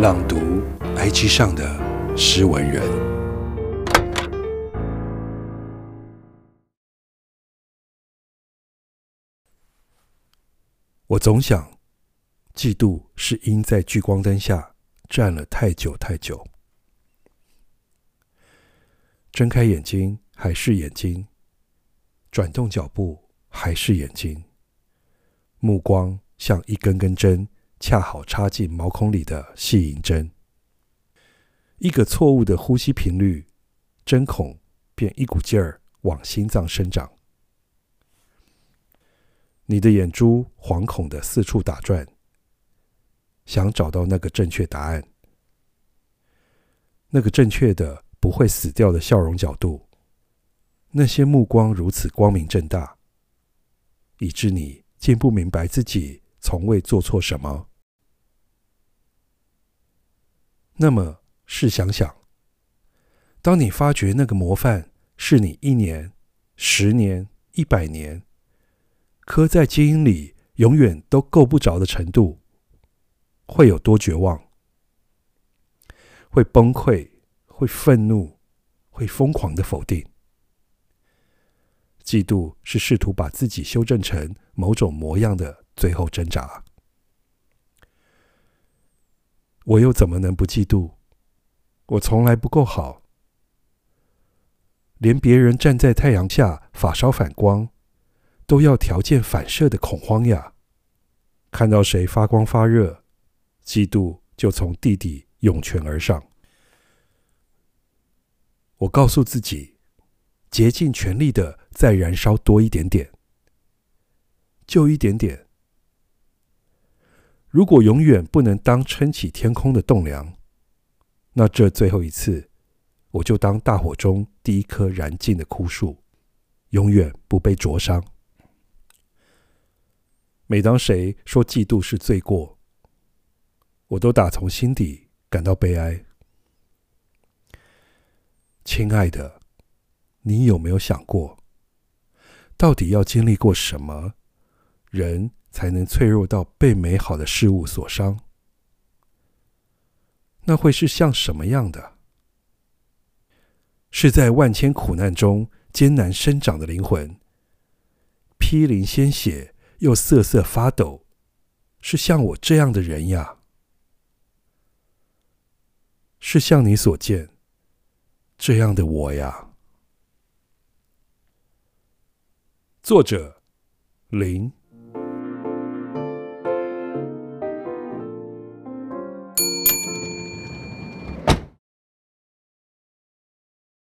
朗读 IG 上的诗文人，我总想，嫉妒是因在聚光灯下站了太久太久。睁开眼睛还是眼睛，转动脚步还是眼睛，目光像一根根针。恰好插进毛孔里的细银针，一个错误的呼吸频率，针孔便一股劲儿往心脏生长。你的眼珠惶恐地四处打转，想找到那个正确答案，那个正确的不会死掉的笑容角度。那些目光如此光明正大，以致你竟不明白自己从未做错什么。那么，试想想，当你发觉那个模范是你一年、十年、一百年刻在基因里，永远都够不着的程度，会有多绝望？会崩溃？会愤怒？会疯狂的否定？嫉妒是试图把自己修正成某种模样的最后挣扎。我又怎么能不嫉妒？我从来不够好，连别人站在太阳下发梢反光，都要条件反射的恐慌呀！看到谁发光发热，嫉妒就从地底涌泉而上。我告诉自己，竭尽全力的再燃烧多一点点，就一点点。如果永远不能当撑起天空的栋梁，那这最后一次，我就当大火中第一棵燃尽的枯树，永远不被灼伤。每当谁说嫉妒是罪过，我都打从心底感到悲哀。亲爱的，你有没有想过，到底要经历过什么人？才能脆弱到被美好的事物所伤？那会是像什么样的？是在万千苦难中艰难生长的灵魂，披淋鲜血又瑟瑟发抖，是像我这样的人呀？是像你所见这样的我呀？作者：林。